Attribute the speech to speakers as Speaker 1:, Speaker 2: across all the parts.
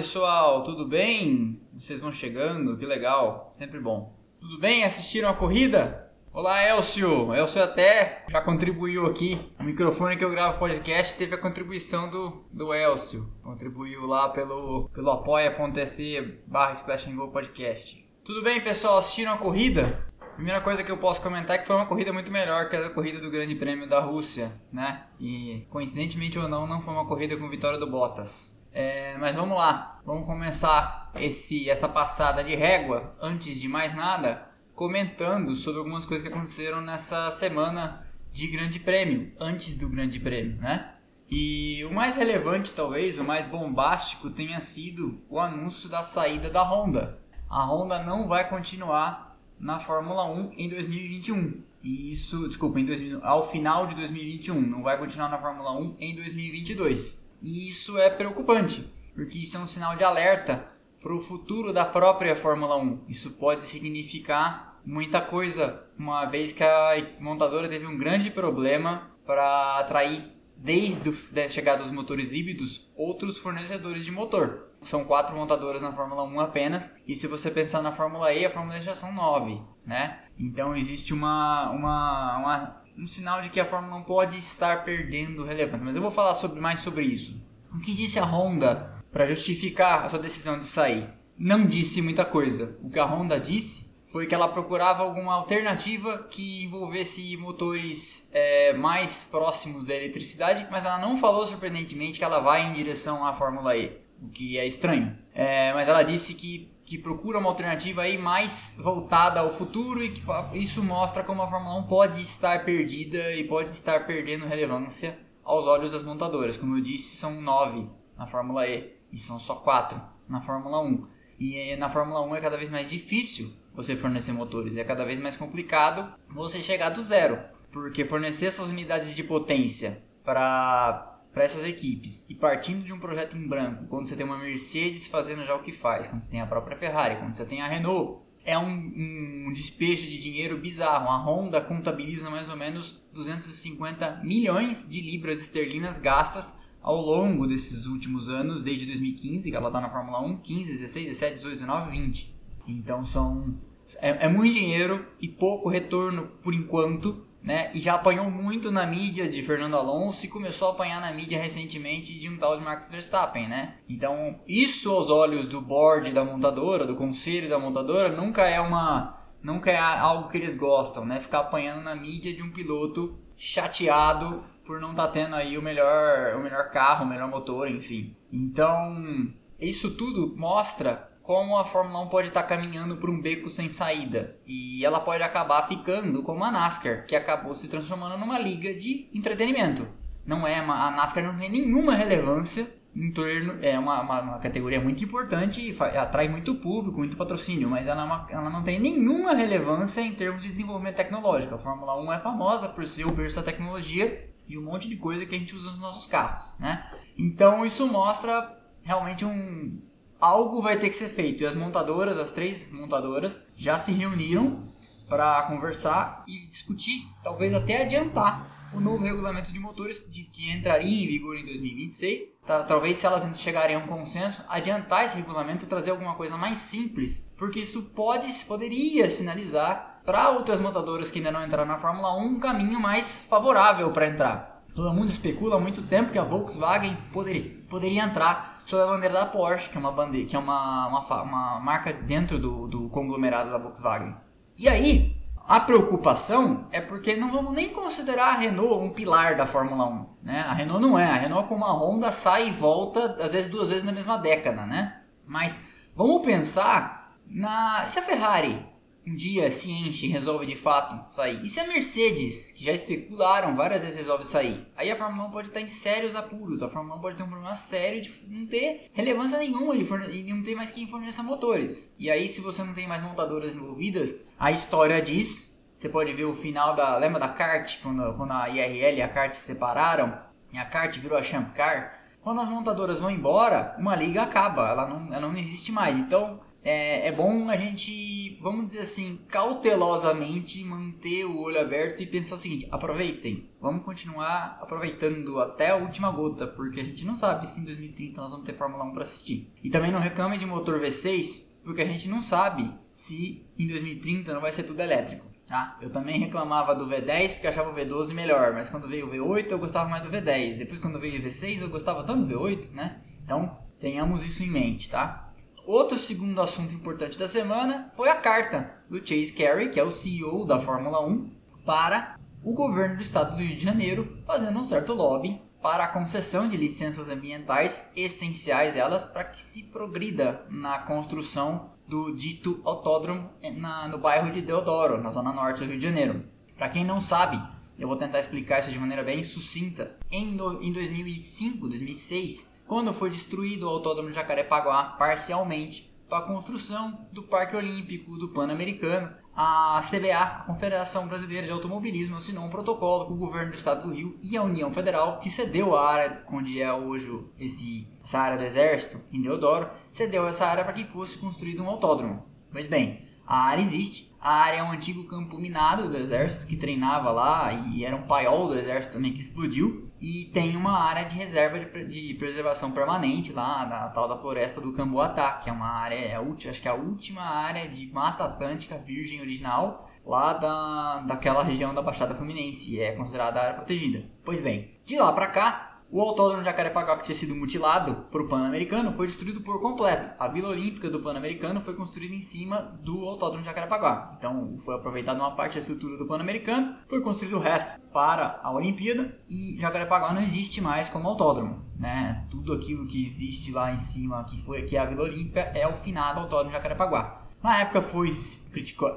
Speaker 1: Pessoal, tudo bem? Vocês vão chegando, que legal, sempre bom. Tudo bem? Assistiram a corrida? Olá Elcio, Elcio até já contribuiu aqui. O microfone que eu gravo podcast teve a contribuição do, do Elcio. Contribuiu lá pelo, pelo apoia.se barra Splash Podcast. Tudo bem pessoal, assistiram a corrida? Primeira coisa que eu posso comentar é que foi uma corrida muito melhor que a corrida do Grande Prêmio da Rússia, né? E coincidentemente ou não, não foi uma corrida com vitória do Bottas. É, mas vamos lá, vamos começar esse, essa passada de régua. Antes de mais nada, comentando sobre algumas coisas que aconteceram nessa semana de Grande Prêmio, antes do Grande Prêmio, né? E o mais relevante, talvez, o mais bombástico, tenha sido o anúncio da saída da Honda. A Honda não vai continuar na Fórmula 1 em 2021. E isso, desculpa, em 2000, ao final de 2021, não vai continuar na Fórmula 1 em 2022. E isso é preocupante, porque isso é um sinal de alerta para o futuro da própria Fórmula 1. Isso pode significar muita coisa, uma vez que a montadora teve um grande problema para atrair, desde a chegada dos motores híbridos, outros fornecedores de motor. São quatro montadoras na Fórmula 1 apenas, e se você pensar na Fórmula E, a Fórmula E já são nove, né? Então existe uma, uma, uma um sinal de que a Fórmula 1 pode estar perdendo relevância. Mas eu vou falar sobre, mais sobre isso. O que disse a Honda para justificar a sua decisão de sair? Não disse muita coisa. O que a Honda disse foi que ela procurava alguma alternativa que envolvesse motores é, mais próximos da eletricidade, mas ela não falou surpreendentemente que ela vai em direção à Fórmula E, o que é estranho. É, mas ela disse que que procura uma alternativa aí mais voltada ao futuro e que isso mostra como a Fórmula 1 pode estar perdida e pode estar perdendo relevância aos olhos das montadoras. Como eu disse, são nove na Fórmula E e são só quatro na Fórmula 1. E eh, na Fórmula 1 é cada vez mais difícil você fornecer motores, é cada vez mais complicado você chegar do zero, porque fornecer essas unidades de potência para para essas equipes e partindo de um projeto em branco, quando você tem uma Mercedes fazendo já o que faz, quando você tem a própria Ferrari, quando você tem a Renault, é um, um despejo de dinheiro bizarro. A Honda contabiliza mais ou menos 250 milhões de libras esterlinas gastas ao longo desses últimos anos, desde 2015, que ela está na Fórmula 1, 15, 16, 17, 18, 19, 20. Então são é, é muito dinheiro e pouco retorno por enquanto né? E já apanhou muito na mídia de Fernando Alonso e começou a apanhar na mídia recentemente de um tal de Max Verstappen, né? Então, isso aos olhos do board da montadora, do conselho da montadora, nunca é uma nunca é algo que eles gostam, né? Ficar apanhando na mídia de um piloto chateado por não estar tá tendo aí o melhor, o melhor carro, o melhor motor, enfim. Então, isso tudo mostra como a Fórmula 1 pode estar caminhando por um beco sem saída. E ela pode acabar ficando como a NASCAR, que acabou se transformando numa liga de entretenimento. Não é uma, a NASCAR não tem nenhuma relevância em torno. É uma, uma, uma categoria muito importante e atrai muito público, muito patrocínio, mas ela, é uma, ela não tem nenhuma relevância em termos de desenvolvimento tecnológico. A Fórmula 1 é famosa por ser o berço da tecnologia e um monte de coisa que a gente usa nos nossos carros, né? Então isso mostra realmente um, algo vai ter que ser feito. E as montadoras, as três montadoras, já se reuniram para conversar e discutir, talvez até adiantar o novo regulamento de motores de, que entraria em vigor em 2026. Tá, talvez se elas chegarem a um consenso, adiantar esse regulamento e trazer alguma coisa mais simples, porque isso pode, poderia sinalizar para outras montadoras que ainda não entraram na Fórmula 1 um caminho mais favorável para entrar. Todo mundo especula há muito tempo que a Volkswagen poderia, poderia entrar sob a bandeira da Porsche, que é uma bandeira, que é uma, uma, uma marca dentro do, do conglomerado da Volkswagen. E aí, a preocupação é porque não vamos nem considerar a Renault um pilar da Fórmula 1. Né? A Renault não é. A Renault, como a Honda, sai e volta, às vezes duas vezes na mesma década. Né? Mas vamos pensar na. Se a Ferrari um dia se enche e resolve de fato sair. E se a Mercedes, que já especularam várias vezes, resolve sair? Aí a Fórmula 1 pode estar em sérios apuros. A Fórmula 1 pode ter um problema sério de não ter relevância nenhuma e não ter mais quem forneça motores. E aí, se você não tem mais montadoras envolvidas, a história diz. Você pode ver o final da. Lembra da kart? Quando, quando a IRL e a kart se separaram? E a kart virou a Champ Car. Quando as montadoras vão embora, uma liga acaba, ela não, ela não existe mais. Então, é, é bom a gente, vamos dizer assim, cautelosamente manter o olho aberto e pensar o seguinte: aproveitem, vamos continuar aproveitando até a última gota, porque a gente não sabe se em 2030 nós vamos ter Fórmula 1 para assistir. E também não reclame de motor V6, porque a gente não sabe se em 2030 não vai ser tudo elétrico. Tá? Eu também reclamava do V10 porque achava o V12 melhor, mas quando veio o V8 eu gostava mais do V10. Depois quando veio o V6 eu gostava tanto do V8, né? Então tenhamos isso em mente, tá? Outro segundo assunto importante da semana foi a carta do Chase Carey, que é o CEO da Fórmula 1, para o governo do estado do Rio de Janeiro, fazendo um certo lobby para a concessão de licenças ambientais essenciais elas para que se progrida na construção do dito autódromo na, no bairro de Deodoro, na zona norte do Rio de Janeiro. Para quem não sabe, eu vou tentar explicar isso de maneira bem sucinta. Em, no, em 2005, 2006, quando foi destruído o autódromo de Jacarepaguá parcialmente para a construção do Parque Olímpico do Pan-Americano, a CBA, a Confederação Brasileira de Automobilismo, assinou um protocolo com o governo do estado do Rio e a União Federal, que cedeu a área onde é hoje esse, essa área do Exército, em Deodoro, cedeu essa área para que fosse construído um autódromo. Pois bem, a área existe, a área é um antigo campo minado do Exército que treinava lá e era um paiol do Exército também que explodiu. E tem uma área de reserva de, de preservação permanente lá na tal da floresta do Camboatá, que é uma área, é a última, acho que é a última área de Mata Atlântica virgem original lá da, daquela região da Baixada Fluminense, é considerada área protegida. Pois bem, de lá para cá, o autódromo de Jacarepaguá, que tinha sido mutilado para o Pan-Americano, foi destruído por completo. A Vila Olímpica do Pan-Americano foi construída em cima do autódromo de Jacarepaguá. Então, foi aproveitada uma parte da estrutura do Pan-Americano, foi construído o resto para a Olimpíada e Jacarepaguá não existe mais como autódromo. Né? Tudo aquilo que existe lá em cima, que, foi, que é a Vila Olímpica, é o finado autódromo de Jacarepaguá. Na época foi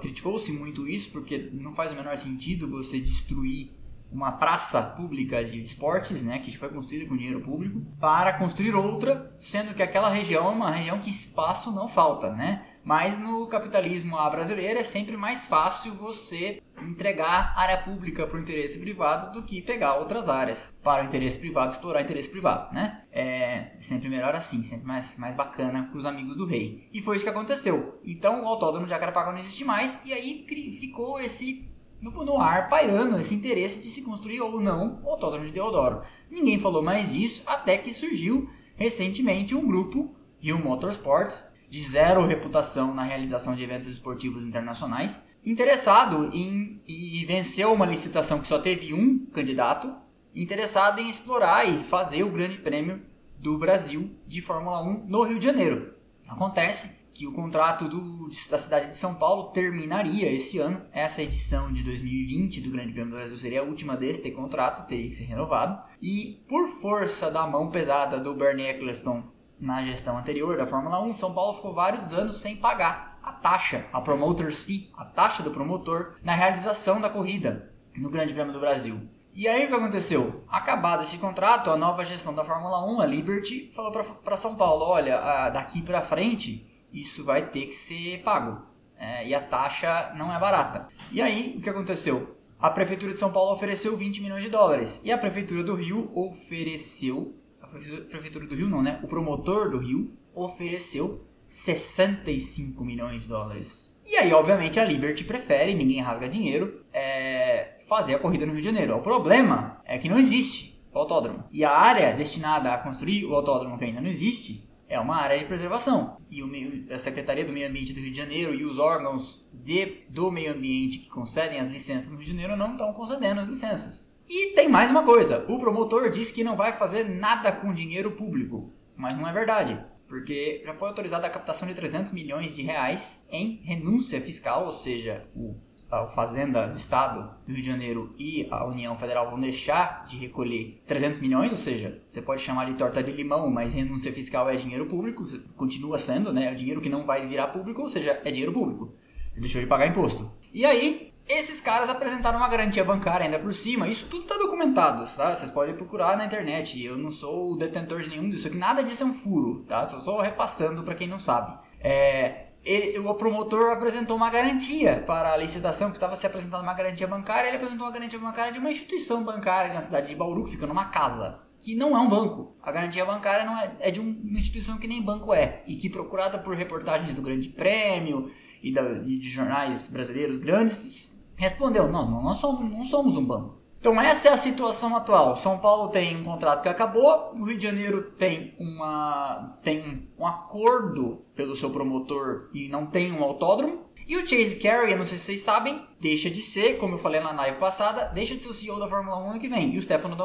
Speaker 1: criticou-se muito isso, porque não faz o menor sentido você destruir uma praça pública de esportes, né, que foi construída com dinheiro público, para construir outra, sendo que aquela região é uma região que espaço não falta, né? Mas no capitalismo brasileiro é sempre mais fácil você entregar área pública para o interesse privado do que pegar outras áreas para o interesse privado, explorar o interesse privado, né? É sempre melhor assim, sempre mais, mais bacana para os amigos do rei. E foi isso que aconteceu. Então o autódromo de Jacarepaguá não existe mais e aí ficou esse no, no ar pairando esse interesse de se construir ou não o Autódromo de Deodoro. Ninguém falou mais disso até que surgiu recentemente um grupo, Rio Motorsports, de zero reputação na realização de eventos esportivos internacionais, interessado em e venceu uma licitação que só teve um candidato, interessado em explorar e fazer o Grande Prêmio do Brasil de Fórmula 1 no Rio de Janeiro. Acontece que o contrato do, da cidade de São Paulo terminaria esse ano. Essa edição de 2020 do Grande Prêmio do Brasil seria a última deste contrato, teria que ser renovado. E por força da mão pesada do Bernie Eccleston na gestão anterior da Fórmula 1, São Paulo ficou vários anos sem pagar a taxa, a promoters fee, a taxa do promotor na realização da corrida no Grande Prêmio do Brasil. E aí o que aconteceu? Acabado esse contrato, a nova gestão da Fórmula 1, a Liberty, falou para São Paulo: olha, daqui para frente isso vai ter que ser pago. É, e a taxa não é barata. E aí, o que aconteceu? A Prefeitura de São Paulo ofereceu 20 milhões de dólares. E a Prefeitura do Rio ofereceu. A Prefeitura do Rio não, né? O promotor do Rio ofereceu 65 milhões de dólares. E aí, obviamente, a Liberty prefere, ninguém rasga dinheiro, é, fazer a corrida no Rio de Janeiro. O problema é que não existe o autódromo. E a área destinada a construir o autódromo que ainda não existe é uma área de preservação. E o, a Secretaria do Meio Ambiente do Rio de Janeiro e os órgãos de, do meio ambiente que concedem as licenças no Rio de Janeiro não estão concedendo as licenças. E tem mais uma coisa: o promotor diz que não vai fazer nada com dinheiro público, mas não é verdade. Porque já foi autorizada a captação de 300 milhões de reais em renúncia fiscal, ou seja, o a Fazenda do Estado do Rio de Janeiro e a União Federal vão deixar de recolher 300 milhões, ou seja, você pode chamar de torta de limão, mas renúncia fiscal é dinheiro público, continua sendo, né? É dinheiro que não vai virar público, ou seja, é dinheiro público. Deixou de pagar imposto. E aí, esses caras apresentaram uma garantia bancária ainda por cima. Isso tudo está documentado, tá? Vocês podem procurar na internet. Eu não sou detentor de nenhum disso aqui. Nada disso é um furo, tá? Só estou repassando para quem não sabe. É, ele, o promotor apresentou uma garantia para a licitação, que estava se apresentando uma garantia bancária, ele apresentou uma garantia bancária de uma instituição bancária na cidade de Bauru, que fica numa casa. que não é um banco. A garantia bancária não é, é de uma instituição que nem banco é. E que procurada por reportagens do Grande Prêmio e, da, e de jornais brasileiros grandes, respondeu, não, nós somos, não somos um banco. Então essa é a situação atual. São Paulo tem um contrato que acabou, o Rio de Janeiro tem, uma, tem um acordo pelo seu promotor e não tem um autódromo. E o Chase Carey, não sei se vocês sabem, deixa de ser, como eu falei na live passada, deixa de ser o CEO da Fórmula 1 ano que vem. E o Stefano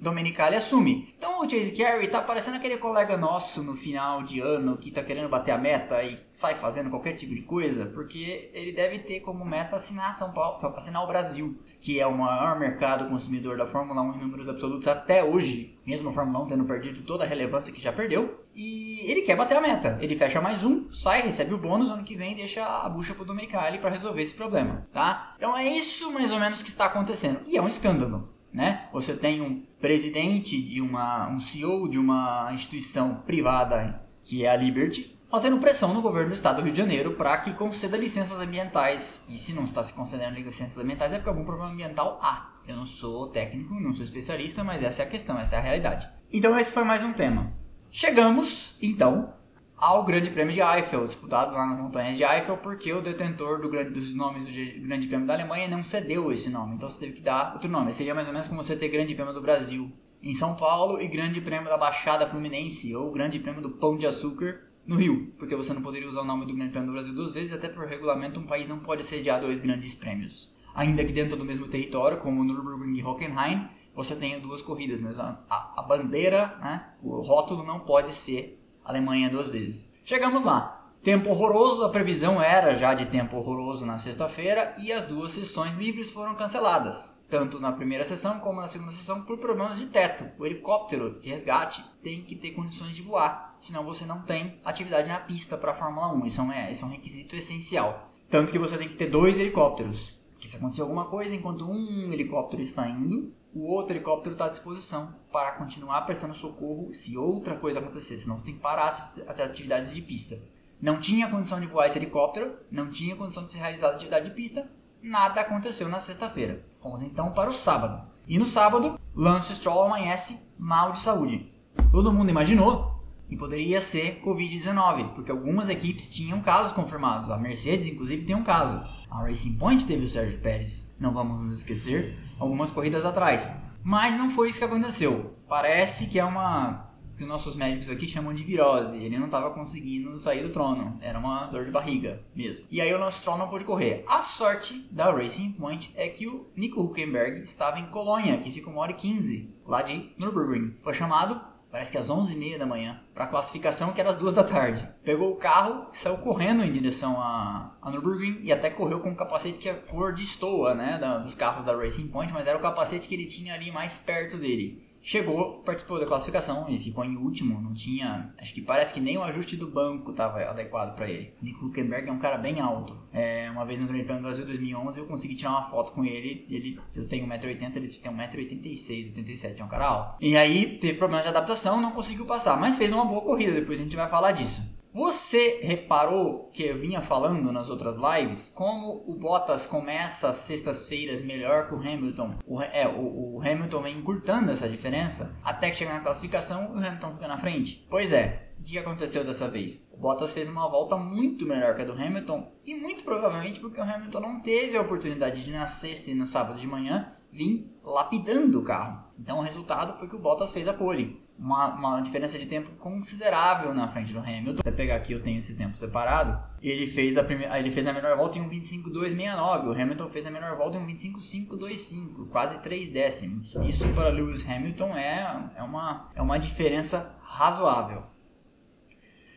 Speaker 1: Domenicali assume. Então o Chase Carey tá parecendo aquele colega nosso no final de ano que tá querendo bater a meta e sai fazendo qualquer tipo de coisa, porque ele deve ter como meta assinar São Paulo, assinar o Brasil que é o maior mercado consumidor da Fórmula 1 em números absolutos até hoje, mesmo a Fórmula 1 tendo perdido toda a relevância que já perdeu. E ele quer bater a meta. Ele fecha mais um, sai, recebe o bônus, ano que vem deixa a bucha pro Domenicali para resolver esse problema, tá? Então é isso mais ou menos que está acontecendo. E é um escândalo, né? Você tem um presidente de uma um CEO de uma instituição privada que é a Liberty, fazendo pressão no governo do estado do Rio de Janeiro para que conceda licenças ambientais. E se não está se concedendo licenças ambientais é porque algum problema ambiental há. Eu não sou técnico, não sou especialista, mas essa é a questão, essa é a realidade. Então esse foi mais um tema. Chegamos, então, ao Grande Prêmio de Eiffel, disputado lá nas montanhas de Eiffel, porque o detentor do grande, dos nomes do Grande Prêmio da Alemanha não cedeu esse nome, então você teve que dar outro nome. Seria mais ou menos como você ter Grande Prêmio do Brasil em São Paulo e Grande Prêmio da Baixada Fluminense, ou Grande Prêmio do Pão de Açúcar no Rio, porque você não poderia usar o nome do Grande Prêmio do Brasil duas vezes, até por regulamento um país não pode sediar dois grandes prêmios. Ainda que dentro do mesmo território, como Nürburgring e Hockenheim, você tenha duas corridas, mas a, a, bandeira, né, o rótulo não pode ser Alemanha duas vezes. Chegamos lá. Tempo horroroso, a previsão era já de tempo horroroso na sexta-feira e as duas sessões livres foram canceladas tanto na primeira sessão como na segunda sessão, por problemas de teto. O helicóptero de resgate tem que ter condições de voar, senão você não tem atividade na pista para a Fórmula 1. Isso é, um, isso é um requisito essencial. Tanto que você tem que ter dois helicópteros. Que se acontecer alguma coisa, enquanto um helicóptero está indo, o outro helicóptero está à disposição para continuar prestando socorro se outra coisa acontecer. Senão você tem que parar as atividades de pista. Não tinha condição de voar esse helicóptero, não tinha condição de ser realizada atividade de pista, nada aconteceu na sexta-feira. Vamos então para o sábado. E no sábado, Lance Stroll amanhece mal de saúde. Todo mundo imaginou que poderia ser Covid-19, porque algumas equipes tinham casos confirmados. A Mercedes, inclusive, tem um caso. A Racing Point teve o Sérgio Pérez, não vamos nos esquecer, algumas corridas atrás. Mas não foi isso que aconteceu. Parece que é uma que nossos médicos aqui chamam de virose. Ele não estava conseguindo sair do trono. Era uma dor de barriga mesmo. E aí o nosso trono não pôde correr. A sorte da Racing Point é que o Nico Huckenberg estava em Colônia, que fica uma hora e 15 lá de Nürburgring. Foi chamado, parece que às 11h30 da manhã, para a classificação que era às 2 da tarde. Pegou o carro, saiu correndo em direção a, a Nürburgring e até correu com um capacete que é cor de estoa, né, da, dos carros da Racing Point, mas era o capacete que ele tinha ali mais perto dele chegou, participou da classificação e ficou em último. Não tinha, acho que parece que nem o ajuste do banco estava adequado para ele. Nico Huckenberg é um cara bem alto. É, uma vez no Grande Prêmio do Brasil 2011 eu consegui tirar uma foto com ele. Ele, eu tenho 1,80m, ele tem 1,86m, 87 é um cara alto. E aí teve problemas de adaptação, não conseguiu passar, mas fez uma boa corrida. Depois a gente vai falar disso. Você reparou que eu vinha falando nas outras lives como o Bottas começa sextas-feiras melhor que o Hamilton? O, é, o, o, Hamilton vem encurtando essa diferença até que chega na classificação e o Hamilton fica na frente. Pois é, o que aconteceu dessa vez? O Bottas fez uma volta muito melhor que a do Hamilton e muito provavelmente porque o Hamilton não teve a oportunidade de na sexta e no sábado de manhã vir lapidando o carro. Então o resultado foi que o Bottas fez a pole uma, uma diferença de tempo considerável na frente do Hamilton. Até pegar aqui, eu tenho esse tempo separado. Ele fez a, primeira, ele fez a melhor volta em um 25.269. O Hamilton fez a melhor volta em um 25.525, quase 3 décimos. Isso para Lewis Hamilton é, é, uma, é uma diferença razoável.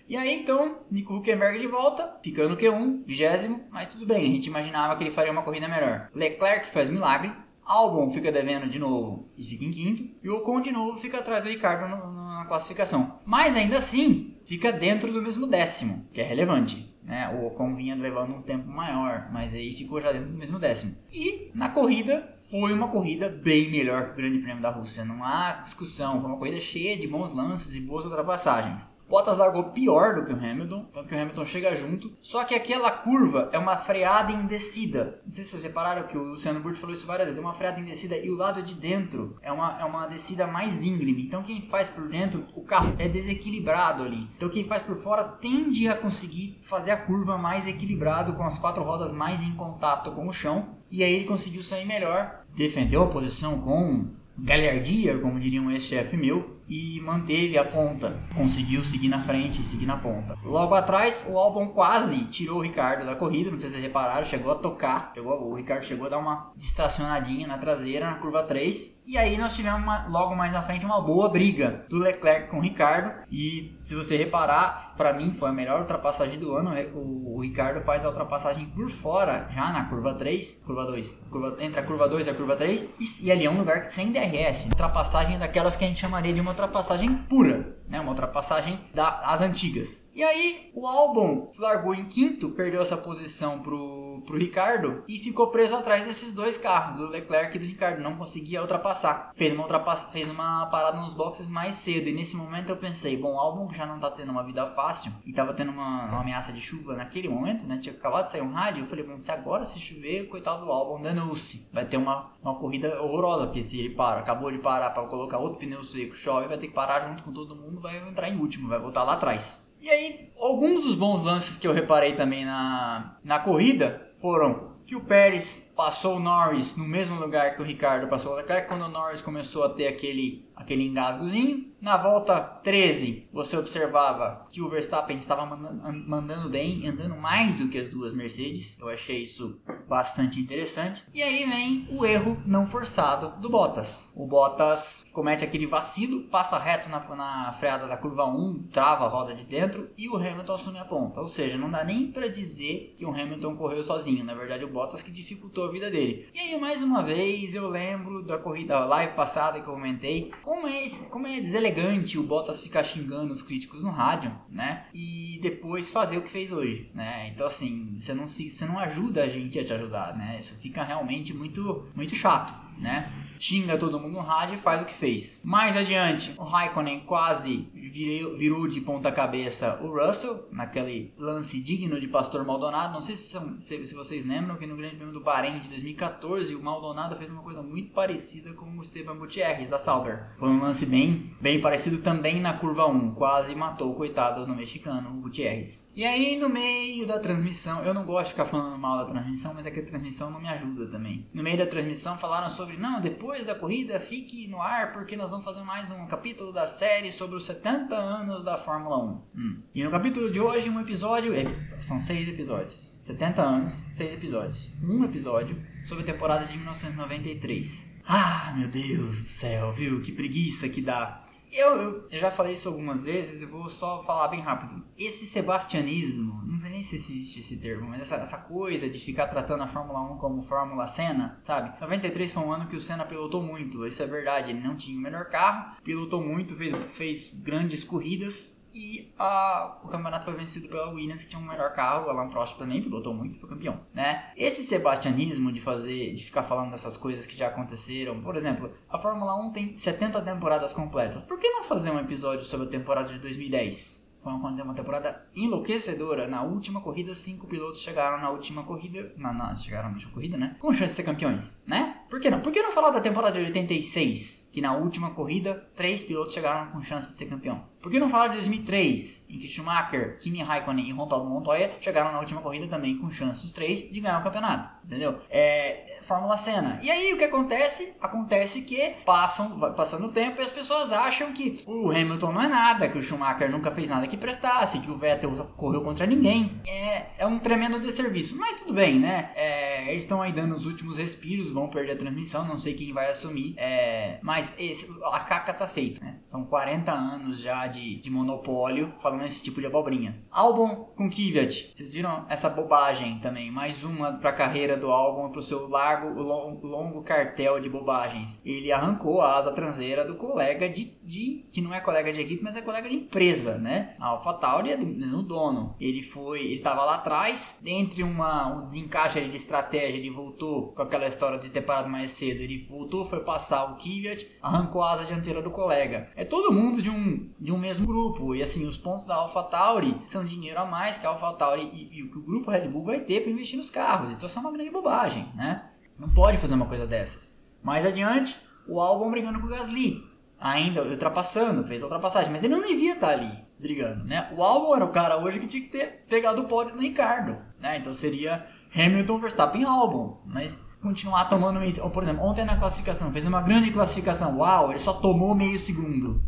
Speaker 1: E aí então, Nico Huckenberg de volta, ficando Q1, vigésimo, mas tudo bem, a gente imaginava que ele faria uma corrida melhor. Leclerc faz milagre, Albon fica devendo de novo e fica em quinto. E o Ocon de novo fica atrás do Ricardo na classificação. Mas ainda assim, fica dentro do mesmo décimo, que é relevante. Né? O Ocon vinha levando um tempo maior, mas aí ficou já dentro do mesmo décimo. E na corrida foi uma corrida bem melhor que o Grande Prêmio da Rússia, não há discussão. Foi uma corrida cheia de bons lances e boas ultrapassagens. Bottas largou pior do que o Hamilton, tanto que o Hamilton chega junto. Só que aquela curva é uma freada em descida. Não sei se vocês repararam que o Luciano Burti falou isso várias vezes. É uma freada em descida e o lado de dentro é uma, é uma descida mais íngreme. Então quem faz por dentro, o carro é desequilibrado ali. Então quem faz por fora tende a conseguir fazer a curva mais equilibrado, com as quatro rodas mais em contato com o chão. E aí ele conseguiu sair melhor. Defendeu a posição com galhardia, como diria um ex-chefe meu e manteve a ponta. Conseguiu seguir na frente e seguir na ponta. Logo atrás, o Albon quase tirou o Ricardo da corrida. Não sei se vocês repararam, chegou a tocar. Chegou, o Ricardo chegou a dar uma distracionadinha na traseira, na curva 3. E aí nós tivemos uma, logo mais na frente uma boa briga do Leclerc com o Ricardo. E se você reparar, para mim foi a melhor ultrapassagem do ano. O, o, Ricardo faz a ultrapassagem por fora, já na curva 3, curva 2, curva, entre a curva 2 e a curva 3. E, e ali é um lugar que sem DRS. Ultrapassagem daquelas que a gente chamaria de uma ultrapassagem pura, né? Uma ultrapassagem das antigas. E aí o Albon largou em quinto, perdeu essa posição pro, pro Ricardo e ficou preso atrás desses dois carros, do Leclerc e do Ricardo, não conseguia ultrapassar. Fez uma ultrapass fez uma parada nos boxes mais cedo e nesse momento eu pensei, bom, o Albon já não tá tendo uma vida fácil e tava tendo uma, uma ameaça de chuva naquele momento, né? Tinha acabado de sair um rádio, eu falei, bom, se agora se chover, coitado do Albon, danou-se. Vai ter uma, uma corrida horrorosa, porque se ele para, acabou de parar para colocar outro pneu seco, chove, vai ter que parar junto com todo mundo, vai entrar em último, vai voltar lá atrás. E aí, alguns dos bons lances que eu reparei também na, na corrida foram que o Pérez passou o Norris no mesmo lugar que o Ricardo passou o Leclerc quando o Norris começou a ter aquele, aquele engasgozinho. Na volta 13, você observava que o Verstappen estava mandando, mandando bem, andando mais do que as duas Mercedes. Eu achei isso bastante interessante. E aí vem o erro não forçado do Bottas. O Bottas comete aquele vacilo, passa reto na, na freada da curva 1, trava a roda de dentro e o Hamilton assume a ponta. Ou seja, não dá nem para dizer que o Hamilton correu sozinho. Na verdade, o Bottas que dificultou vida dele. E aí, mais uma vez, eu lembro da corrida da live passada que eu comentei como é, como é deselegante o Bottas ficar xingando os críticos no rádio, né? E depois fazer o que fez hoje, né? Então, assim, você não, se, você não ajuda a gente a te ajudar, né? Isso fica realmente muito, muito chato, né? Xinga todo mundo no rádio e faz o que fez. Mais adiante, o Raikkonen quase virou, virou de ponta cabeça o Russell, naquele lance digno de Pastor Maldonado. Não sei se, são, se, se vocês lembram que no Grande Prêmio do Bahrein de 2014, o Maldonado fez uma coisa muito parecida com o Esteban Gutierrez da Sauber. Foi um lance bem, bem parecido também na curva 1, quase matou o coitado do mexicano, o Gutierrez. E aí, no meio da transmissão, eu não gosto de ficar falando mal da transmissão, mas é que a transmissão não me ajuda também. No meio da transmissão falaram sobre, não, depois depois da corrida, fique no ar porque nós vamos fazer mais um capítulo da série sobre os 70 anos da Fórmula 1. Hum. E no capítulo de hoje, um episódio. É, são seis episódios. 70 anos, seis episódios. Um episódio sobre a temporada de 1993. Ah, meu Deus do céu, viu? Que preguiça que dá. Eu, eu, já falei isso algumas vezes, eu vou só falar bem rápido. Esse sebastianismo, não sei nem se existe esse termo, mas essa, essa coisa de ficar tratando a Fórmula 1 como Fórmula Senna, sabe? 93 foi um ano que o Senna pilotou muito, isso é verdade. Ele não tinha o melhor carro, pilotou muito, fez, fez grandes corridas, e a, o campeonato foi vencido pela Williams, que tinha um melhor carro. Alan Prost também pilotou muito, foi campeão, né? Esse sebastianismo de fazer, de ficar falando dessas coisas que já aconteceram, por exemplo, a Fórmula 1 tem 70 temporadas completas. Por que não fazer um episódio sobre a temporada de 2010? Foi uma temporada enlouquecedora. Na última corrida, cinco pilotos chegaram na última corrida. Na, na, chegaram na última corrida, né? Com chance de ser campeões, né? Por que não? Por que não falar da temporada de 86? Que na última corrida, três pilotos chegaram com chance de ser campeão. Por que não falar de 2003? Em que Schumacher, Kimi Raikkonen e Ronaldo Montoya chegaram na última corrida também com chance, os três, de ganhar o campeonato. Entendeu? É, Fórmula Senna. E aí o que acontece? Acontece que passam, passando o tempo e as pessoas acham que o Hamilton não é nada, que o Schumacher nunca fez nada que prestasse, que o Vettel correu contra ninguém. É, é um tremendo desserviço. Mas tudo bem, né? É, eles estão aí dando os últimos respiros, vão perder a transmissão, não sei quem vai assumir. É, mas esse, a caca tá feita, né? São 40 anos já de, de monopólio falando esse tipo de abobrinha. Albon com Kvyat. Vocês viram essa bobagem também? Mais uma pra carreira do Albon pro seu largo longo, cartel de bobagens. Ele arrancou a asa traseira do colega de, de que não é colega de equipe, mas é colega de empresa, né? A AlphaTauri é do mesmo dono. Ele foi, ele estava lá atrás, entre uma, um desencaixe de estratégia, ele voltou com aquela história de ter parado mais cedo, ele voltou, foi passar o Kvyat, arrancou a asa dianteira do colega. É todo mundo de um, de um mesmo grupo. E assim, os pontos da AlphaTauri são dinheiro a mais que a AlphaTauri e, e o que o grupo Red Bull vai ter para investir nos carros. Então isso é uma grande bobagem, né? Não pode fazer uma coisa dessas. Mais adiante, o Albon brigando com o Gasly. Ainda ultrapassando, fez a ultrapassagem, mas ele não devia estar ali brigando, né? O Albon era o cara hoje que tinha que ter pegado o pódio no Ricardo, né? Então seria Hamilton, Verstappen, Albon, mas continuar tomando meio, por exemplo, ontem na classificação fez uma grande classificação, uau, ele só tomou meio segundo.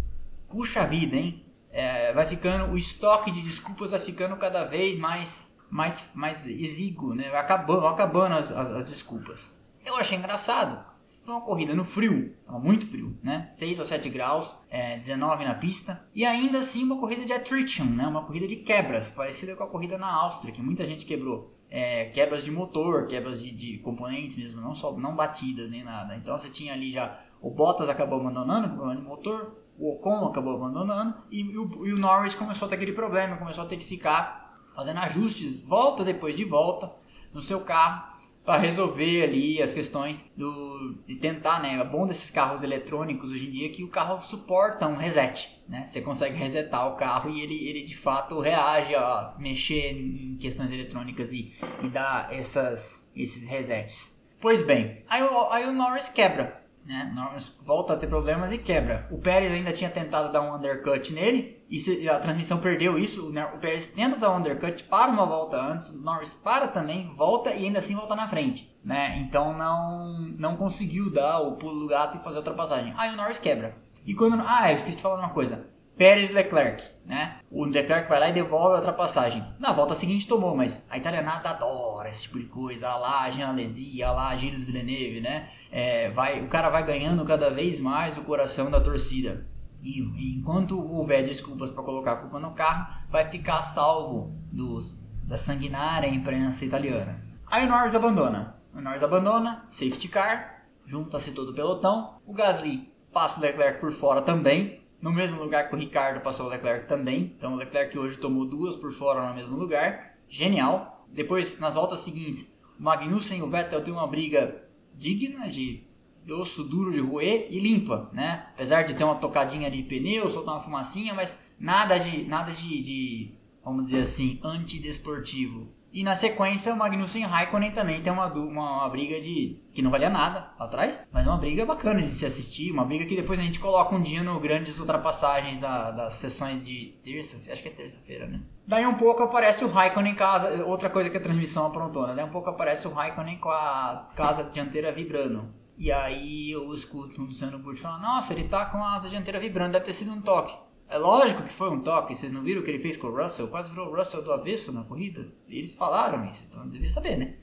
Speaker 1: Puxa vida, hein? É, vai ficando o estoque de desculpas vai ficando cada vez mais mais mais exíguo, né? Vai acabando, acabando as, as, as desculpas. Eu achei engraçado. Foi uma corrida no frio, estava muito frio, né? 6 ou 7 graus, é, 19 na pista. E ainda assim uma corrida de attrition, né? Uma corrida de quebras, parecida com a corrida na Áustria, que muita gente quebrou. É, quebras de motor, quebras de, de, componentes mesmo, não só não batidas nem nada. Então você tinha ali já o Bottas acabou abandonando o motor, o Ocon acabou abandonando e, e, o, e o Norris começou a ter aquele problema, começou a ter que ficar fazendo ajustes, volta depois de volta no seu carro para resolver ali as questões do e tentar, né? É bom desses carros eletrônicos hoje em dia que o carro suporta um reset, né? Você consegue resetar o carro e ele, ele de fato reage a mexer em questões eletrônicas e, e dar essas, esses resets. Pois bem, aí o, aí o Norris quebra né? Volta a ter problemas e quebra. O Pérez ainda tinha tentado dar um undercut nele e a transmissão perdeu isso. O Pérez tenta dar um undercut, para uma volta antes, o Norris para também, volta e ainda assim volta na frente, né? Então não não conseguiu dar o pulo do gato e fazer a ultrapassagem. Aí o Norris quebra. E quando ah, eu esqueci de falar uma coisa. Pérez Leclerc, né? O Leclerc vai lá e devolve a ultrapassagem. Na volta seguinte tomou, mas a italianada adora esse tipo de coisa. A lá a lá Gilles Villeneuve, né? É, vai, o cara vai ganhando cada vez mais o coração da torcida. E, e enquanto houver desculpas para colocar a culpa no carro, vai ficar salvo dos, da sanguinária imprensa italiana. Aí o Norris abandona. O Norris abandona, safety car, junta-se todo o pelotão. O Gasly passa o Leclerc por fora também, no mesmo lugar que o Ricardo passou o Leclerc também. Então o Leclerc hoje tomou duas por fora no mesmo lugar. Genial. Depois, nas voltas seguintes, o Magnussen e o Vettel têm uma briga digna de osso duro de roer e limpa, né? Apesar de ter uma tocadinha de pneu, soltar uma fumacinha, mas nada de nada de, de vamos dizer assim, antidesportivo. E na sequência, o Magnussen e Raikkonen também tem uma, uma, uma, briga de que não valia nada lá atrás, mas uma briga bacana de se assistir, uma briga que depois a gente coloca um dia no grandes ultrapassagens da, das sessões de terça, acho que é terça-feira, né? Daí um pouco aparece o Raikkonen casa, outra coisa que a transmissão aprontou, né? Daí um pouco aparece o Raikkonen com a casa dianteira vibrando. E aí eu escuto o Luciano Burti falando, nossa, ele tá com a asa dianteira vibrando, deve ter sido um toque. É lógico que foi um toque, vocês não viram o que ele fez com o Russell? Quase virou o Russell do avesso na corrida. Eles falaram isso, então devia saber, né?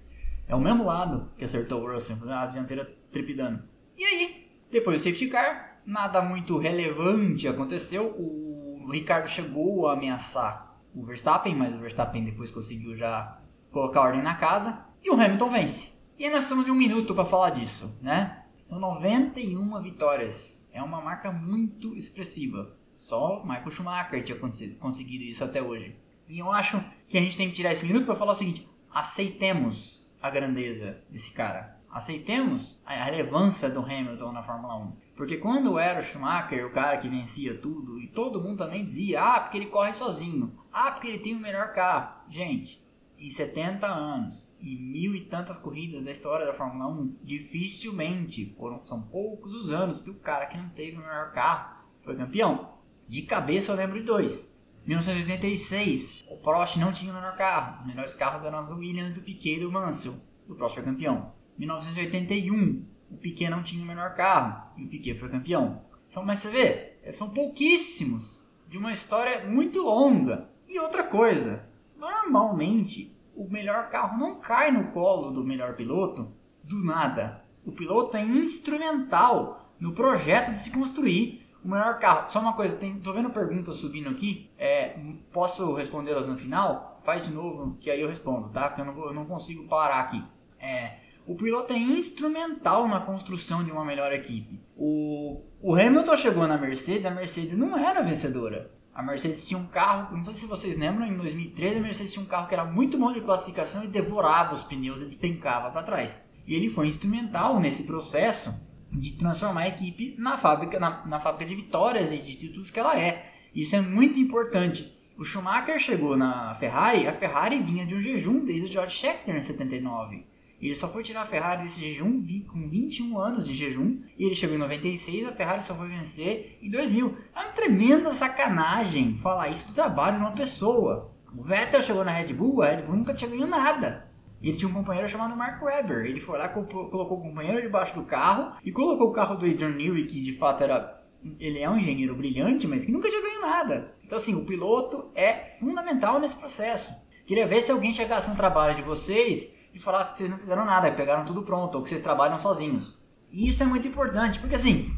Speaker 1: É o mesmo lado que acertou o Russell, a dianteira trepidando. E aí, depois do safety car, nada muito relevante aconteceu. O Ricardo chegou a ameaçar o Verstappen, mas o Verstappen depois conseguiu já colocar ordem na casa. E o Hamilton vence. E nós estamos de um minuto para falar disso, né? São 91 vitórias. É uma marca muito expressiva. Só Michael Schumacher tinha conseguido isso até hoje. E eu acho que a gente tem que tirar esse minuto para falar o seguinte: aceitemos a grandeza desse cara. Aceitemos a relevância do Hamilton na Fórmula 1. Porque quando era o Schumacher o cara que vencia tudo, e todo mundo também dizia: ah, porque ele corre sozinho, ah, porque ele tem o melhor carro. Gente, em 70 anos e mil e tantas corridas da história da Fórmula 1, dificilmente foram, são poucos os anos que o cara que não teve o melhor carro foi campeão. De cabeça eu lembro de dois. 1986, o Prost não tinha o menor carro. Os melhores carros eram as Williams do Piquet e do Mansell. O Prost foi campeão. 1981, o Piquet não tinha o menor carro e o Piquet foi campeão. Então, mas você vê, são pouquíssimos de uma história muito longa. E outra coisa, normalmente o melhor carro não cai no colo do melhor piloto do nada. O piloto é instrumental no projeto de se construir o melhor carro. Só uma coisa, tem, tô vendo perguntas subindo aqui. É, posso respondê-las no final? Faz de novo, que aí eu respondo, tá? Porque eu não, vou, eu não consigo parar aqui. É, o piloto é instrumental na construção de uma melhor equipe. O, o Hamilton chegou na Mercedes, a Mercedes não era vencedora. A Mercedes tinha um carro, não sei se vocês lembram, em 2013 a Mercedes tinha um carro que era muito bom de classificação e devorava os pneus e despencava para trás. E ele foi instrumental nesse processo de transformar a equipe na fábrica, na, na fábrica de vitórias e de títulos que ela é. Isso é muito importante. O Schumacher chegou na Ferrari, a Ferrari vinha de um jejum desde o George Scheckter em 79. Ele só foi tirar a Ferrari desse jejum com 21 anos de jejum. E ele chegou em 96, a Ferrari só foi vencer em 2000. É uma tremenda sacanagem falar isso do trabalho de uma pessoa. O Vettel chegou na Red Bull, a Red Bull nunca tinha ganho nada. Ele tinha um companheiro chamado Mark Webber. Ele foi lá, colocou o companheiro debaixo do carro e colocou o carro do Adrian Newey, que de fato era. Ele é um engenheiro brilhante, mas que nunca tinha ganho nada. Então, assim, o piloto é fundamental nesse processo. Queria ver se alguém chegasse no trabalho de vocês e falasse que vocês não fizeram nada, pegaram tudo pronto, ou que vocês trabalham sozinhos. E isso é muito importante, porque assim,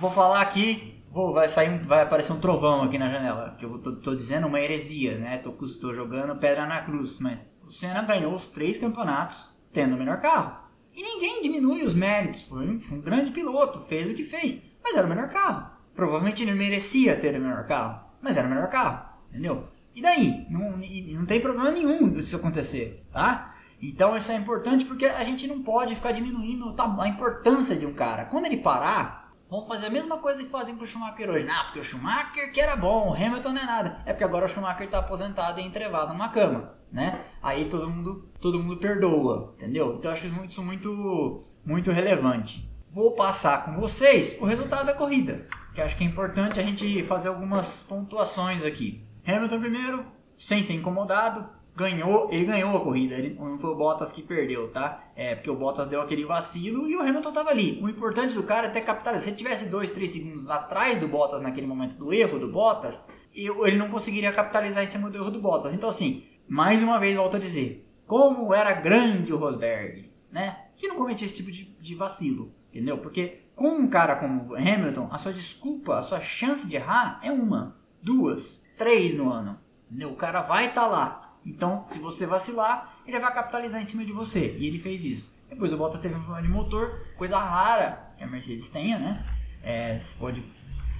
Speaker 1: vou falar aqui, vou, vai sair um, vai aparecer um trovão aqui na janela, que eu tô, tô dizendo uma heresia, né? Tô, tô jogando pedra na cruz, mas Senna ganhou os três campeonatos tendo o melhor carro. E ninguém diminui os méritos, foi um, um grande piloto, fez o que fez, mas era o melhor carro. Provavelmente ele merecia ter o melhor carro, mas era o melhor carro, entendeu? E daí? Não, não tem problema nenhum disso acontecer, tá? Então isso é importante porque a gente não pode ficar diminuindo a importância de um cara. Quando ele parar, vão fazer a mesma coisa que fazem com o Schumacher hoje. Ah, porque o Schumacher que era bom, o Hamilton não é nada. É porque agora o Schumacher está aposentado e entrevado numa cama, né? Aí todo mundo, todo mundo perdoa, entendeu? Então eu acho isso muito, muito relevante. Vou passar com vocês o resultado da corrida, que acho que é importante a gente fazer algumas pontuações aqui. Hamilton primeiro, sem ser incomodado, ganhou, ele ganhou a corrida, ele, não foi o Bottas que perdeu, tá? É, porque o Bottas deu aquele vacilo e o Hamilton tava ali. O importante do cara é ter capitalizado. Se ele tivesse 2, 3 segundos atrás do Bottas naquele momento do erro do Bottas, ele não conseguiria capitalizar em cima do erro do Bottas. Então, assim, mais uma vez volto a dizer, como era grande o Rosberg, né? Que não cometia esse tipo de, de vacilo, entendeu? Porque com um cara como Hamilton, a sua desculpa, a sua chance de errar é uma, duas, três no ano. Entendeu? O cara vai estar tá lá então, se você vacilar, ele vai capitalizar em cima de você. E ele fez isso. Depois o Bottas teve um problema de motor, coisa rara que a Mercedes tenha, né? É, você pode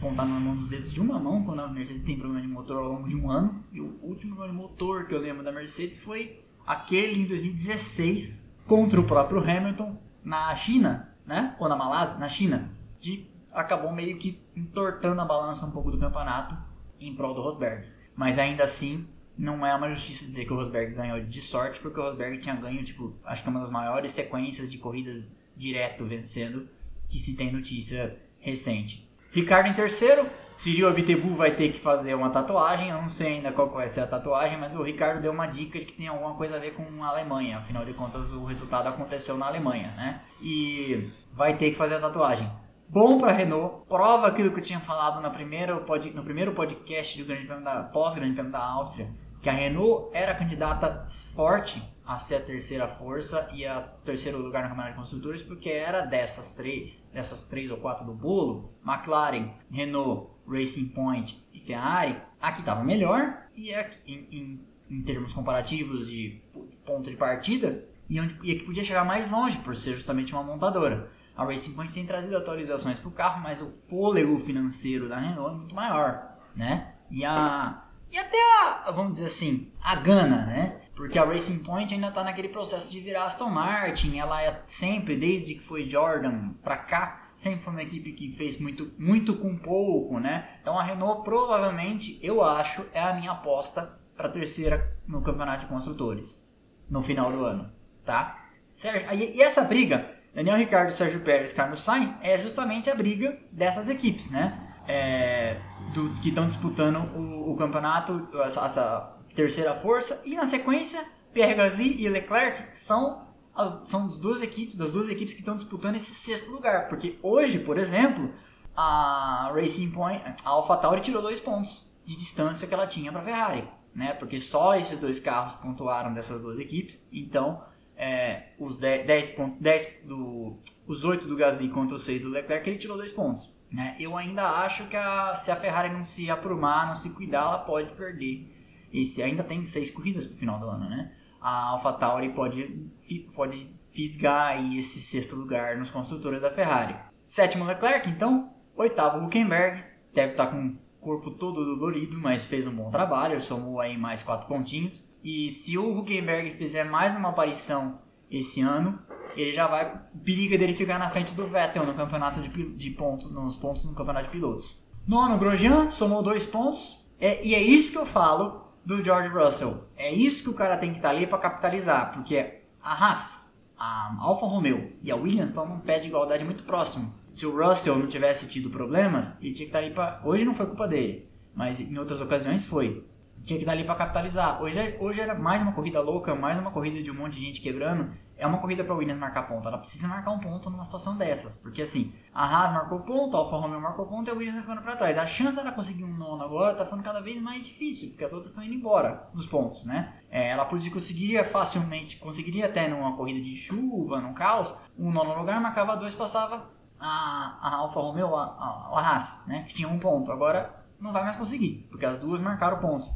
Speaker 1: contar na mão dos dedos de uma mão quando a Mercedes tem problema de motor ao longo de um ano. E o último problema de motor que eu lembro da Mercedes foi aquele em 2016 contra o próprio Hamilton na China, né? Ou na Malásia, na China, que acabou meio que entortando a balança um pouco do campeonato em prol do Rosberg. Mas ainda assim, não é uma justiça dizer que o Rosberg ganhou de sorte, porque o Rosberg tinha ganho, tipo, acho que é uma das maiores sequências de corridas direto vencendo que se tem notícia recente. Ricardo em terceiro, Cyril Abitebu vai ter que fazer uma tatuagem, eu não sei ainda qual vai ser a tatuagem, mas o Ricardo deu uma dica de que tem alguma coisa a ver com a Alemanha, afinal de contas o resultado aconteceu na Alemanha, né? E vai ter que fazer a tatuagem. Bom para Renault, prova aquilo que eu tinha falado na primeira, no primeiro podcast do Grande Prêmio da pós-Grande Prêmio da Áustria, que a Renault era candidata forte a ser a terceira força e a terceiro lugar no Campeonato de Construtores, porque era dessas três, dessas três ou quatro do bolo, McLaren, Renault, Racing Point e Ferrari, a que estava melhor e a, em, em, em, termos comparativos de ponto de partida e, onde, e a que podia chegar mais longe por ser justamente uma montadora. A Racing Point tem trazido atualizações para o carro, mas o fôlego financeiro da Renault é muito maior, né? E a e até a, vamos dizer assim, a gana, né? Porque a Racing Point ainda está naquele processo de virar Aston Martin, ela é sempre, desde que foi Jordan para cá, sempre foi uma equipe que fez muito, muito com pouco, né? Então a Renault provavelmente, eu acho, é a minha aposta para terceira no campeonato de construtores no final do ano, tá? Sérgio, e essa briga, Daniel Ricardo, Sérgio Pérez, Carlos Sainz, é justamente a briga dessas equipes, né? é, do, que estão disputando o, o campeonato, essa, essa, terceira força. E na sequência, Pierre Gasly e Leclerc são, as, são as duas equipes, das duas equipes que estão disputando esse sexto lugar. Porque hoje, por exemplo, a Racing Point, a AlphaTauri tirou dois pontos de distância que ela tinha para a Ferrari. Né? Porque só esses dois carros pontuaram dessas duas equipes. Então, é, os 10, 10, 10 do, os 8 do Gasly contra os 6 do Leclerc, ele tirou dois pontos. Né? Eu ainda acho que a, se a Ferrari não se aprumar, não se cuidar, ela pode perder. Esse ainda tem seis corridas para o final do ano, né? A AlphaTauri pode, pode fisgar aí esse sexto lugar nos construtores da Ferrari. Sétimo Leclerc, então. Oitavo Huckenberg. Deve estar tá com o corpo todo dolorido, mas fez um bom trabalho. Somou aí mais quatro pontinhos. E se o Huckenberg fizer mais uma aparição esse ano, ele já vai periga dele ficar na frente do Vettel no campeonato de, de pontos, nos pontos no campeonato de pilotos. Nono, Grosjean somou dois pontos. É, e é isso que eu falo do George Russell. É isso que o cara tem que estar tá ali para capitalizar, porque a Haas, a Alfa Romeo e a Williams estão num pé de igualdade muito próximo. Se o Russell não tivesse tido problemas, ele tinha que estar tá ali para. Hoje não foi culpa dele, mas em outras ocasiões foi tinha que dar ali para capitalizar. Hoje, é, hoje era mais uma corrida louca, mais uma corrida de um monte de gente quebrando. É uma corrida para Williams marcar ponto. Ela precisa marcar um ponto numa situação dessas, porque assim, a Haas marcou ponto, a Alfa Romeo marcou ponto e a Williams tá ficando para trás. A chance dela conseguir um nono agora tá ficando cada vez mais difícil, porque todas estão indo embora nos pontos, né? É, ela podia conseguiria facilmente, conseguiria até numa corrida de chuva, num caos, um nono lugar marcava dois, passava a, a Alfa Romeo, a, a, a Haas, né? Que tinha um ponto. Agora não vai mais conseguir, porque as duas marcaram pontos.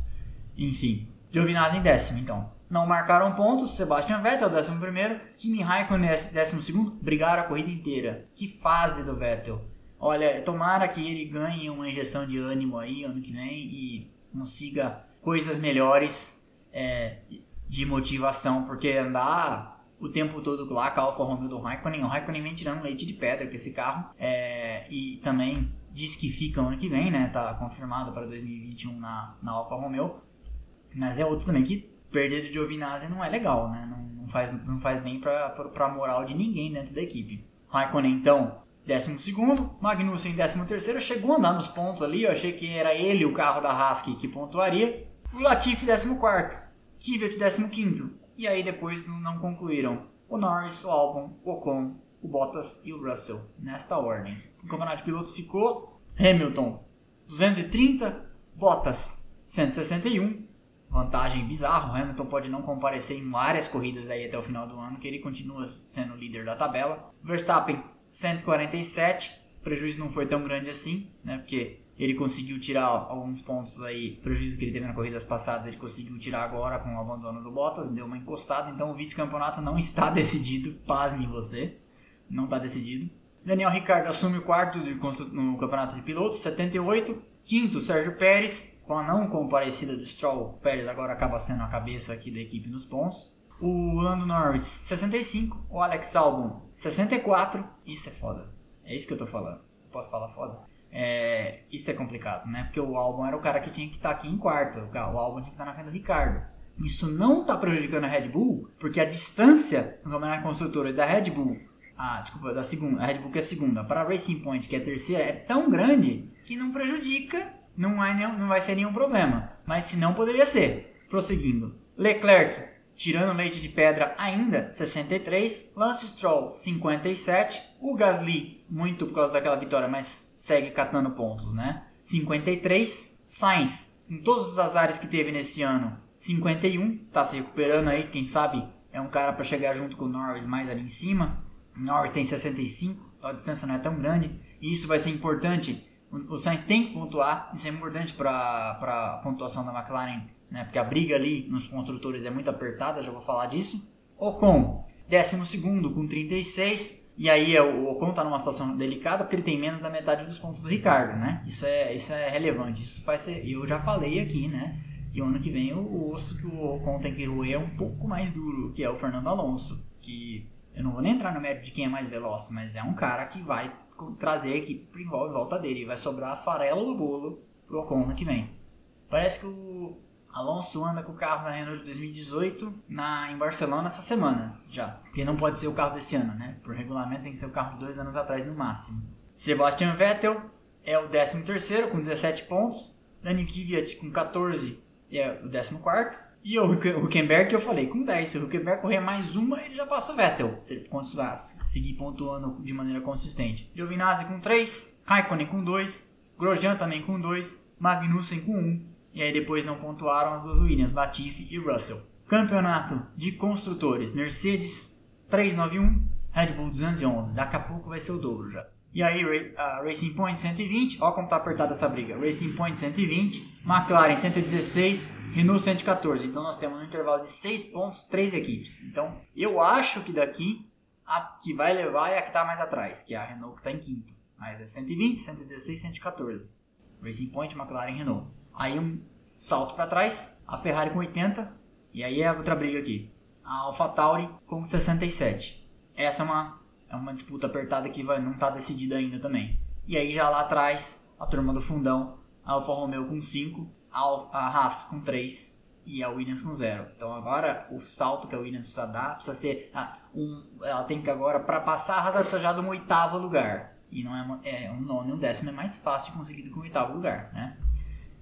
Speaker 1: Enfim, Giovinazzi em décimo, então. Não marcaram pontos, Sebastian Vettel, décimo primeiro, Kimi Raikkonen, décimo segundo, brigaram a corrida inteira. Que fase do Vettel. Olha, tomara que ele ganhe uma injeção de ânimo aí ano que vem e consiga coisas melhores é, de motivação, porque andar o tempo todo lá com a Alfa Romeo do Raikkonen, o Raikkonen vem tirando leite de pedra com esse carro, é, e também diz que fica ano que vem, né, tá confirmado para 2021 na, na Alfa Romeo, mas é outro também que perder de Giovinazzi não é legal, né? Não, não faz, não faz bem pra, pra moral de ninguém dentro da equipe. Raikkonen, então, 12 Magnussen 13 chegou a andar nos pontos ali, eu achei que era ele o carro da Haas que pontuaria. O Latifi 14 Kvyat 15 e aí depois não concluíram o Norris, o Albon, o Ocon, o Bottas e o Russell, nesta ordem. O campeonato de pilotos ficou Hamilton 230, Bottas 161, vantagem bizarra. O Hamilton pode não comparecer em várias corridas aí até o final do ano, que ele continua sendo líder da tabela. Verstappen 147, o prejuízo não foi tão grande assim, né? Porque ele conseguiu tirar alguns pontos aí, prejuízo que ele teve nas corridas passadas, ele conseguiu tirar agora com o abandono do Bottas, deu uma encostada, então o vice-campeonato não está decidido, pasme você, não está decidido. Daniel Ricciardo assume o quarto no campeonato de pilotos, 78. Quinto, Sérgio Pérez, com a não comparecida do Stroll, Pérez agora acaba sendo a cabeça aqui da equipe nos pontos. O Lando Norris, 65. O Alex Albon, 64. Isso é foda. É isso que eu tô falando. Posso falar foda? É, isso é complicado, né? Porque o Albon era o cara que tinha que estar tá aqui em quarto. O Albon tinha que estar tá na frente do Ricardo. Isso não está prejudicando a Red Bull, porque a distância no campeonato construtores da Red Bull a, desculpa, da segunda, a Red Bull que é a segunda, para a Racing Point, que é a terceira, é tão grande que não prejudica, não vai, nenhum, não vai ser nenhum problema. Mas se não, poderia ser. Prosseguindo. Leclerc, tirando leite de pedra ainda, 63. Lance Stroll, 57. O Gasly, muito por causa daquela vitória, mas segue catando pontos, né? 53. Sainz, em todos os azares que teve nesse ano, 51. Tá se recuperando aí, quem sabe é um cara para chegar junto com o Norris mais ali em cima. Norris tem 65, então a distância não é tão grande. E isso vai ser importante. O Sainz tem que pontuar, isso é importante para a pontuação da McLaren, né? porque a briga ali nos construtores é muito apertada, já vou falar disso. Ocon, 12 com 36. E aí é, o Ocon está numa situação delicada porque ele tem menos da metade dos pontos do Ricardo, né? Isso é, isso é relevante. Isso faz ser, eu já falei aqui, né? Que o ano que vem o, o osso que o Ocon tem que roer é um pouco mais duro, que é o Fernando Alonso, que eu não vou nem entrar no mérito de quem é mais veloz, mas é um cara que vai trazer a equipe em volta dele. Vai sobrar a farela do bolo pro Ocon ano que vem. Parece que o Alonso anda com o carro da Renault de 2018 na, em Barcelona essa semana já. Porque não pode ser o carro desse ano, né? Por regulamento tem que ser o carro de dois anos atrás no máximo. Sebastian Vettel é o 13 terceiro com 17 pontos. Dani Kvyat com 14 é o 14 quarto. E o Huckenberg eu falei, com 10, se o Huckenberg correr mais uma, ele já passa o Vettel. Se ele continuar seguir pontuando de maneira consistente. Giovinazzi com 3, Raikkonen com 2, Grosjean também com 2, Magnussen com 1. E aí depois não pontuaram as duas Williams, Latifi e Russell. Campeonato de construtores, Mercedes 391, Red Bull 211. Daqui a pouco vai ser o dobro já. E aí, uh, Racing Point 120, ó como tá apertada essa briga. Racing Point 120, McLaren 116, Renault 114. Então nós temos um intervalo de 6 pontos, 3 equipes. Então eu acho que daqui a que vai levar é a que está mais atrás, que é a Renault que está em quinto. Mas é 120, 116, 114. Racing Point, McLaren Renault. Aí um salto para trás, a Ferrari com 80. E aí é outra briga aqui. A AlphaTauri com 67. essa é uma, é uma disputa apertada que vai, não está decidida ainda também. E aí já lá atrás, a turma do fundão, a Alfa Romeo com 5, a Haas com 3 e a Williams com 0. Então agora o salto que a Williams precisa dar precisa ser ah, um, ela tem que agora para passar a Haas precisa já de um oitavo lugar. E não é, é um nono e um décimo é mais fácil de conseguir do que um oitavo lugar, né?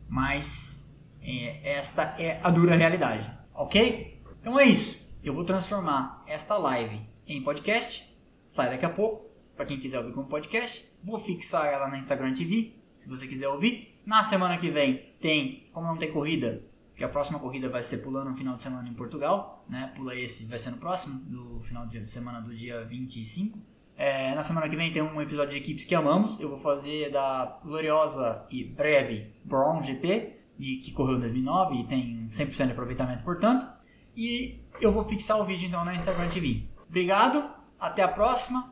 Speaker 1: Mas é, esta é a dura realidade, ok? Então é isso. Eu vou transformar esta live em podcast. Sai daqui a pouco, para quem quiser ouvir como podcast. Vou fixar ela na Instagram TV, se você quiser ouvir. Na semana que vem tem, como não tem corrida, que a próxima corrida vai ser pulando no final de semana em Portugal, né? Pula esse, vai ser no próximo, do final de semana do dia 25. É, na semana que vem tem um episódio de equipes que amamos. Eu vou fazer da gloriosa e breve Brown GP, de, que correu em 2009 e tem 100% de aproveitamento, portanto. E eu vou fixar o vídeo então na Instagram TV. Obrigado, até a próxima